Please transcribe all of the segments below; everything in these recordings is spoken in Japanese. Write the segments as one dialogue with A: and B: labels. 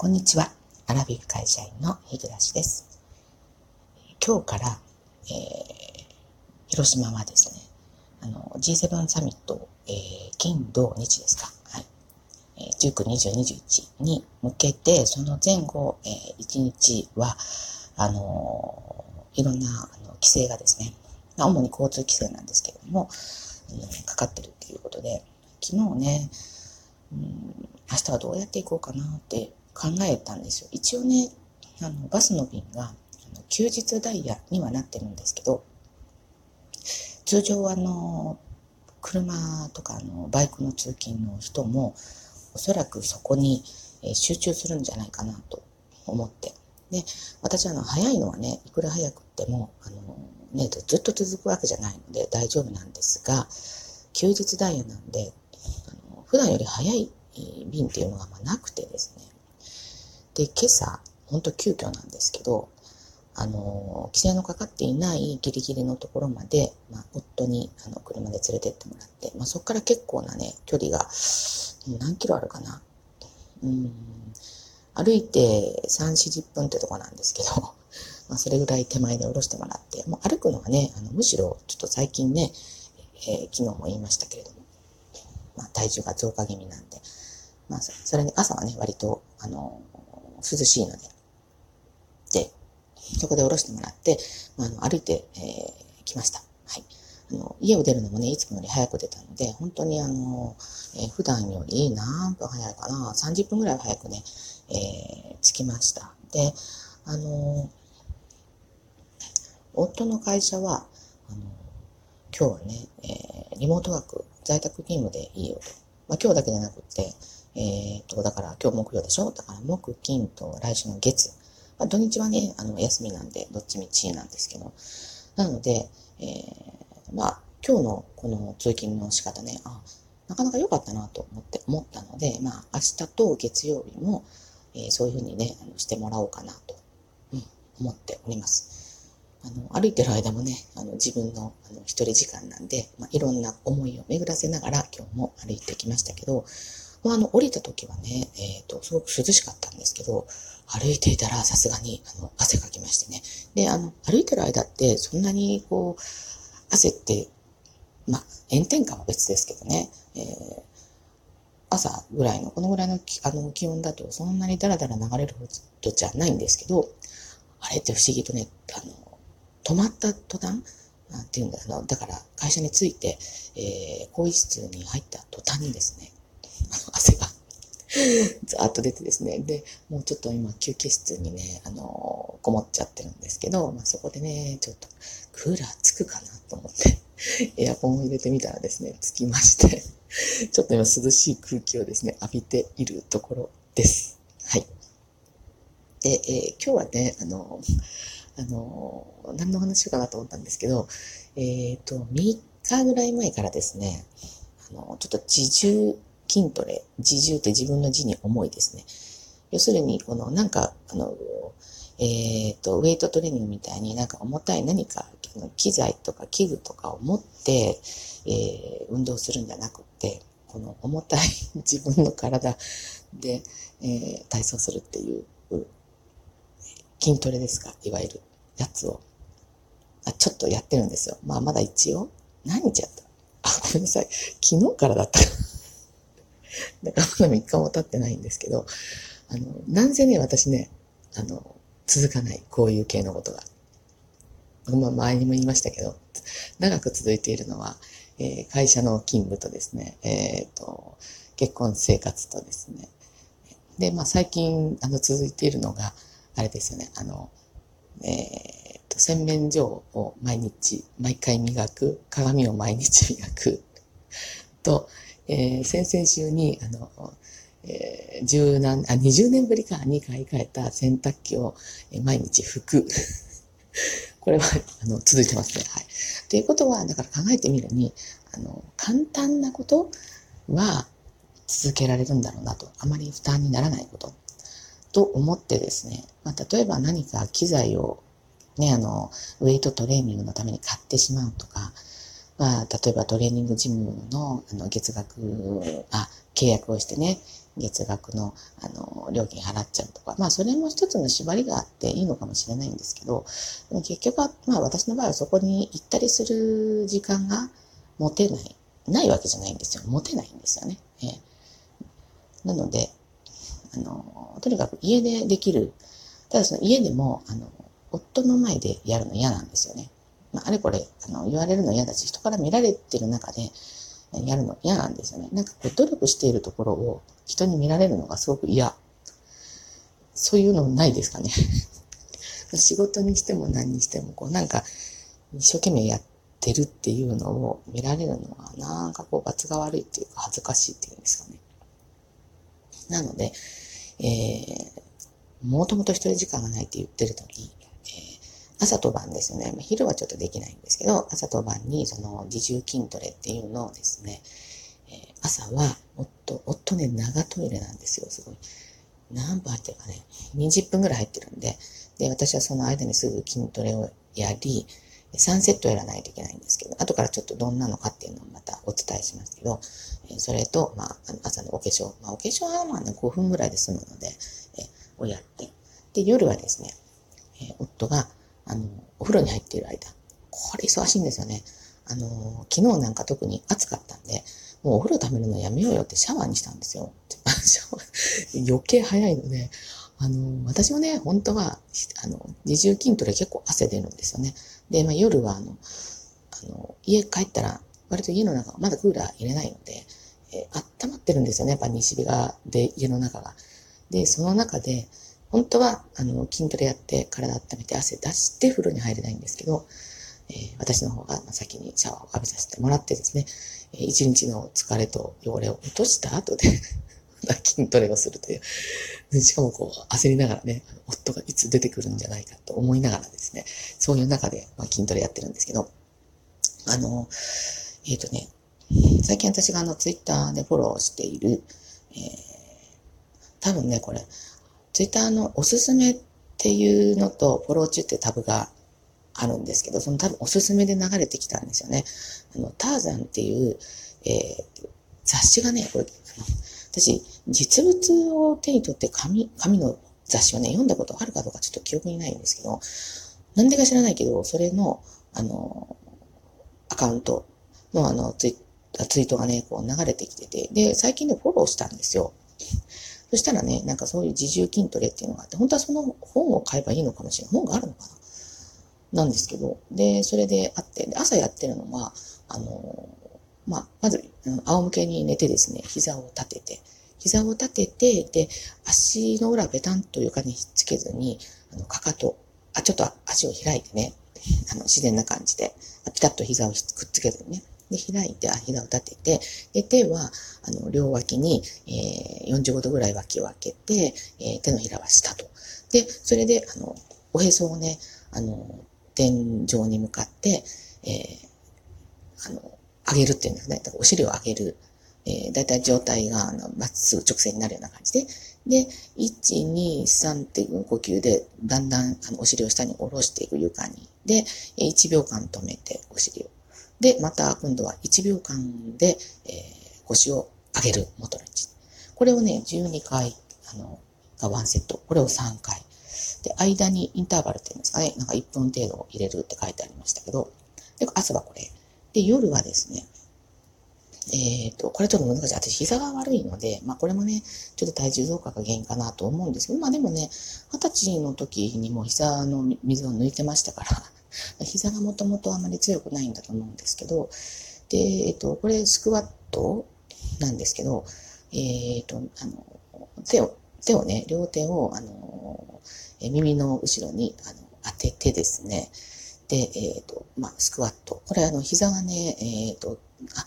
A: こんにちは。アラビフ会社員の日暮です。今日から、えー、広島はですね、あの、G7 サミット、えー、金、土、日ですか。はい。えー、19、20、21に向けて、その前後、えー、1日は、あのー、いろんな、あの、規制がですね、主に交通規制なんですけれども、うん、かかってるっていうことで、昨日ね、うん、明日はどうやって行こうかなって考えたんですよ。一応ね、あの、バスの便が、休日ダイヤにはなってるんですけど、通常あの、車とかあの、バイクの通勤の人も、おそらくそこに集中するんじゃないかなと思って。で、私あの、早いのはね、いくら早くっても、あの、ね、ずっと続くわけじゃないので大丈夫なんですが、休日ダイヤなんで、あの普段より早い便っていうのがまなくてですね、で、今朝、ほんと急遽なんですけど、あの、規制のかかっていないギリギリのところまで、まあ、夫にあの車で連れてってもらって、まあ、そこから結構なね、距離が、何キロあるかな。うん、歩いて3、40分ってとこなんですけど、まあ、それぐらい手前で降ろしてもらって、もう歩くのはね、あのむしろちょっと最近ね、えー、昨日も言いましたけれども、まあ、体重が増加気味なんで、まあ、それに朝はね、割と、あの、涼しいので。で、そこで降ろしてもらって、あ、あの歩いて、えー、来ました。はい。あの、家を出るのもね、いつもより早く出たので、本当にあの、えー、普段より何分早いかな、30分ぐらい早くね、えー、着きました。で、あの、夫の会社は、あの、今日はね、えー、リモートワーク、在宅勤務でいいよと。まあ、今日だけじゃなくて、えっ、と、だから今日木曜でしょ？だから木、金と来週の月。まあ、土日はね、あの、休みなんで、どっちみちなんですけど。なので、えー、まあ、今日のこの通勤の仕方ね、あ、なかなか良かったなと思って、思ったので、まあ、明日と月曜日も、えー、そういうふうにね、あのしてもらおうかなと、うん、思っております。あの、歩いてる間もね、あの、自分の、あの、一人時間なんで、まあ、いろんな思いを巡らせながら今日も歩いてきましたけど、まあ、あの、降りた時はね、えっ、ー、と、すごく涼しかったんですけど、歩いていたらさすがに、あの、汗かきましてね。で、あの、歩いてる間って、そんなに、こう、汗って、まあ、炎天下は別ですけどね、えー、朝ぐらいの、このぐらいのあの気温だと、そんなにダラダラ流れるほどじゃないんですけど、あれって不思議とね、あの、止まった途端、なんていうんだろう、だから会社に着いて、えー、更衣室に入った途端にですね、ざーっと出てですね。で、もうちょっと今休憩室にね、あのー、こもっちゃってるんですけど、まあ、そこでね、ちょっとクーラーつくかなと思って、エアコンを入れてみたらですね、つきまして ちょっと今涼しい空気をですね、浴びているところです。はい。で、えー、今日はね、あのー、あの何の話しようかなと思ったんですけど、えっ、と、3日ぐらい前からですね、あの、ちょっと自重筋トレ、自重って自分の字に重いですね。要するに、このなんか、あの、えっ、ー、と、ウェイトトレーニングみたいになんか重たい何か、機材とか器具とかを持って、えー、運動するんじゃなくて、この重たい 自分の体で、えー、体操するっていう筋トレですか、いわゆるやつをあ、ちょっとやってるんですよ。まあまだ一応、何日やった？あ、ごめんなさい。昨日からだった。だからまだ3日も経ってないんですけど、あの、なんせね、私ね、あの、続かない、こういう系のことが。まあ、前にも言いましたけど、長く続いているのは、えー、会社の勤務とですね、えっ、ー、と、結婚生活とですね。で、まあ、最近、あの、続いているのが、あれですよね、あの、えっ、ー、と、洗面所を毎日、毎回磨く、鏡を毎日磨く、と、えー、先々週に、あの、えー、あ、20年ぶりかに買い替えた洗濯機を、えー、毎日拭く。これは、あの、続いてますね。はい。ということは、だから考えてみるに、あの、簡単なことは続けられるんだろうなと。あまり負担にならないこと。と思ってですね、まあ、例えば何か機材をね、あの、ウェイトトレーニングのために買ってしまうとか、まあ、例えばトレーニングジムのあの月額、あ、契約をしてね、月額のあの料金払っちゃうとか、まあそれも一つの縛りがあっていいのかもしれないんですけど、でも結局は、まあ私の場合はそこに行ったりする時間が持てない、ないわけじゃないんですよ。持てないんですよね。えー、なので、あの、とにかく家でできる、ただその家でも、あの、夫の前でやるの嫌なんですよね。まあ、あれこれ、あの、言われるの嫌だし、人から見られてる中で、やるの嫌なんですよね。なんかこう、努力しているところを人に見られるのがすごく嫌。そういうのないですかね。仕事にしても何にしても、こう、なんか、一生懸命やってるっていうのを見られるのは、なんかこう、罰が悪いっていうか、恥ずかしいっていうんですかね。なので、えー、もともと一人時間がないって言ってる時、えー、朝と晩ですよね。昼はちょっとできないんですけど、朝と晩にその自重筋トレっていうのをですね、えー、朝は、夫、夫ね、長トイレなんですよ、すごい。何分入ってるかね、20分ぐらい入ってるんで、で、私はその間にすぐ筋トレをやり、3セットやらないといけないんですけど、後からちょっとどんなのかっていうのをまたお伝えしますけど、それと、まあ、朝のお化粧。まあ、お化粧はまあね、5分ぐらいで済むので、をやって、で、夜はですね、え夫が、あの、お風呂に入っている間、これ忙しいんですよね。あの、昨日なんか特に暑かったんで、もうお風呂溜めるのやめようよってシャワーにしたんですよ。余計早いので、あの、私もね、本当は、あの、自重筋トレ結構汗出るんですよね。で、まあ、夜は、あの、あの、家帰ったら、割と家の中、まだクーラー入れないので、えー、温まってるんですよね、やっぱ西日が、で、家の中が。で、その中で、本当は、あの、筋トレやって体温めて汗出して風呂に入れないんですけど、えー、私の方が先にシャワーを浴びさせてもらってですね、えー、一日の疲れと汚れを落とした後で 筋トレをするという。しかもこう、焦りながらね、夫がいつ出てくるんじゃないかと思いながらですね、そういう中で、まあ、筋トレやってるんですけど、あの、えっ、ー、とね、最近私があの、ツイッターでフォローしている、えー、多分ね、これ、ツイッターのおすすめっていうのと、フォロー中っていうタブがあるんですけど、その多分おすすめで流れてきたんですよね。あの、ターザンっていう、えー、雑誌がね、これ、私、実物を手に取って紙、紙の雑誌をね、読んだことあるかどうかちょっと記憶にないんですけど、なんでか知らないけど、それの、あの、アカウントのあのツイ、ツイートがね、こう流れてきてて、で、最近ね、フォローしたんですよ。そしたらね、なんかそういう自重筋トレっていうのがあって、本当はその本を買えばいいのかもしれない。本があるのかななんですけど、で、それであって、で朝やってるのは、あの、まあ、まず、仰向けに寝てですね、膝を立てて、膝を立てて、で、足の裏ベタンと床にひっつけずに、あの、かかと、あ、ちょっと足を開いてね、あの、自然な感じで、ピタッと膝をくっつけずにね、で、開いて、あ膝を立てて、で、手は、あの、両脇に、えー、45度ぐらい脇を開けて、えー、手のひらは下と。で、それで、あの、おへそをね、あの、天井に向かって、えー、あの、上げるっていうんですね。だからお尻を上げる。えー、だいたい状態が、あの、まっすぐ直線になるような感じで。で、1、2、3っていう呼吸で、だんだん、あの、お尻を下に下ろしていく床に。で、1秒間止めて、お尻を。で、また今度は1秒間で、えー、腰を上げる元の位置。これをね、12回、あの、がワンセット。これを3回。で、間にインターバルっていうんですかね、なんか1分程度入れるって書いてありましたけど、で、朝はこれ。で、夜はですね、えっ、ー、と、これちょっと難しい。私、膝が悪いので、まあこれもね、ちょっと体重増加が原因かなと思うんですけど、まあでもね、二十歳の時にも膝の水を抜いてましたから、膝がもともとあまり強くないんだと思うんですけど、で、えっと、これスクワットなんですけど、えっと、あの、手を、手をね、両手を、あの、耳の後ろにあの当ててですね、で、えっ、と、まあ、スクワット。これ、あの、膝がね、えっ、と、あ、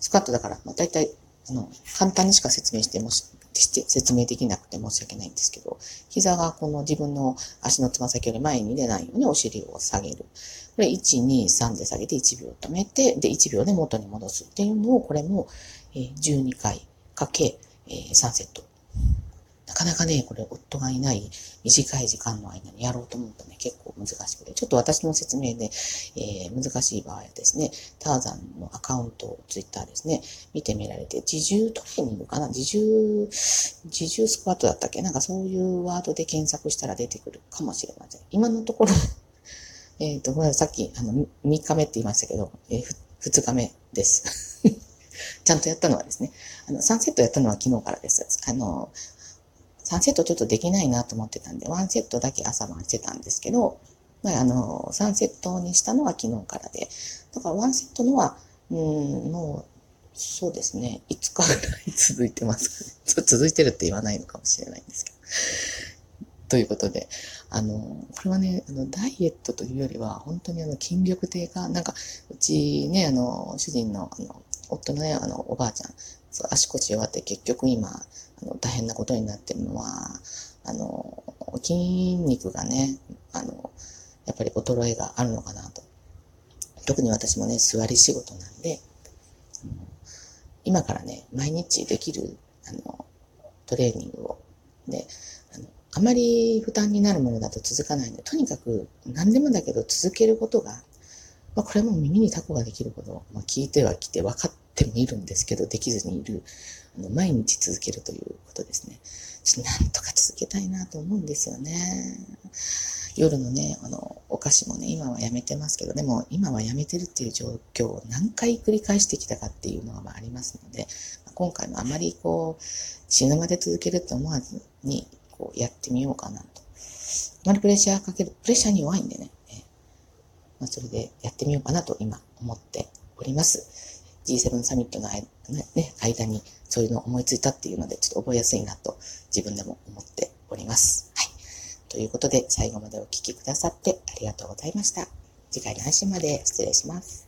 A: スクワットだから、まあ、大体、あの、簡単にしか説明してもし、して説明できなくて申し訳ないんですけど、膝がこの自分の足のつま先より前に出ないようにお尻を下げる。これ1、2、3で下げて1秒止めて、で、1秒で元に戻すっていうのを、これも、12回かけ、3セットなかなかね、これ夫がいない短い時間の間にやろうと思うとね、結構難しくて、ちょっと私の説明で、えー、難しい場合はですね、ターザンのアカウントを、ツイッターですね、見てみられて、自重トレーニングかな自重、自重スクワットだったっけ？なんかそういうワードで検索したら出てくるかもしれません。今のところ えっと、さっき、あの、3日目って言いましたけど、えー、2日目です。ちゃんとやったのはですね、あの、3セットやったのは昨日からです。あの、3セットちょっとできないなと思ってたんで、1セットだけ朝晩してたんですけど、まあ、あの、3セットにしたのは昨日からで、だから1セットのは、うん、もう、そうですね、5日ぐらい続いてます。続いてるって言わないのかもしれないんですけど。ということで、あの、これはね、あの、ダイエットというよりは、本当にあの、筋力低下、なんか、うちね、あの、主人の、あの、夫のね、あの、おばあちゃん、そう足腰弱って結局今、の、大変なことになってるのは、あの、筋肉がね、あの、やっぱり衰えがあるのかなと。特に私もね、座り仕事なんで、今からね、毎日できる、あの、トレーニングを、で、あの、あまり負担になるものだと続かないんで、とにかく何でもだけど続けることが、まあ、これも耳にタコができるほど、ま、聞いてはきて分かってもいるんですけど、できずにいる、あの毎日続けるということですね。なんとか続けたいなと思うんですよね。夜のね、あの、お菓子もね、今はやめてますけど、でも今はやめてるっていう状況を何回繰り返してきたかっていうのがあありますので、今回もあまりこう、死ぬまで続けると思わずに、こうやってみようかなと。あまりプレッシャーかける、プレッシャーに弱いんでね、まあ、それでやってみようかなと今思っております。G7 サミットの間,、ね、間にそういうのを思いついたっていうので、ちょっと覚えやすいなと自分でも思っております。はい。ということで、最後までお聴きくださってありがとうございました。次回の配信まで失礼します。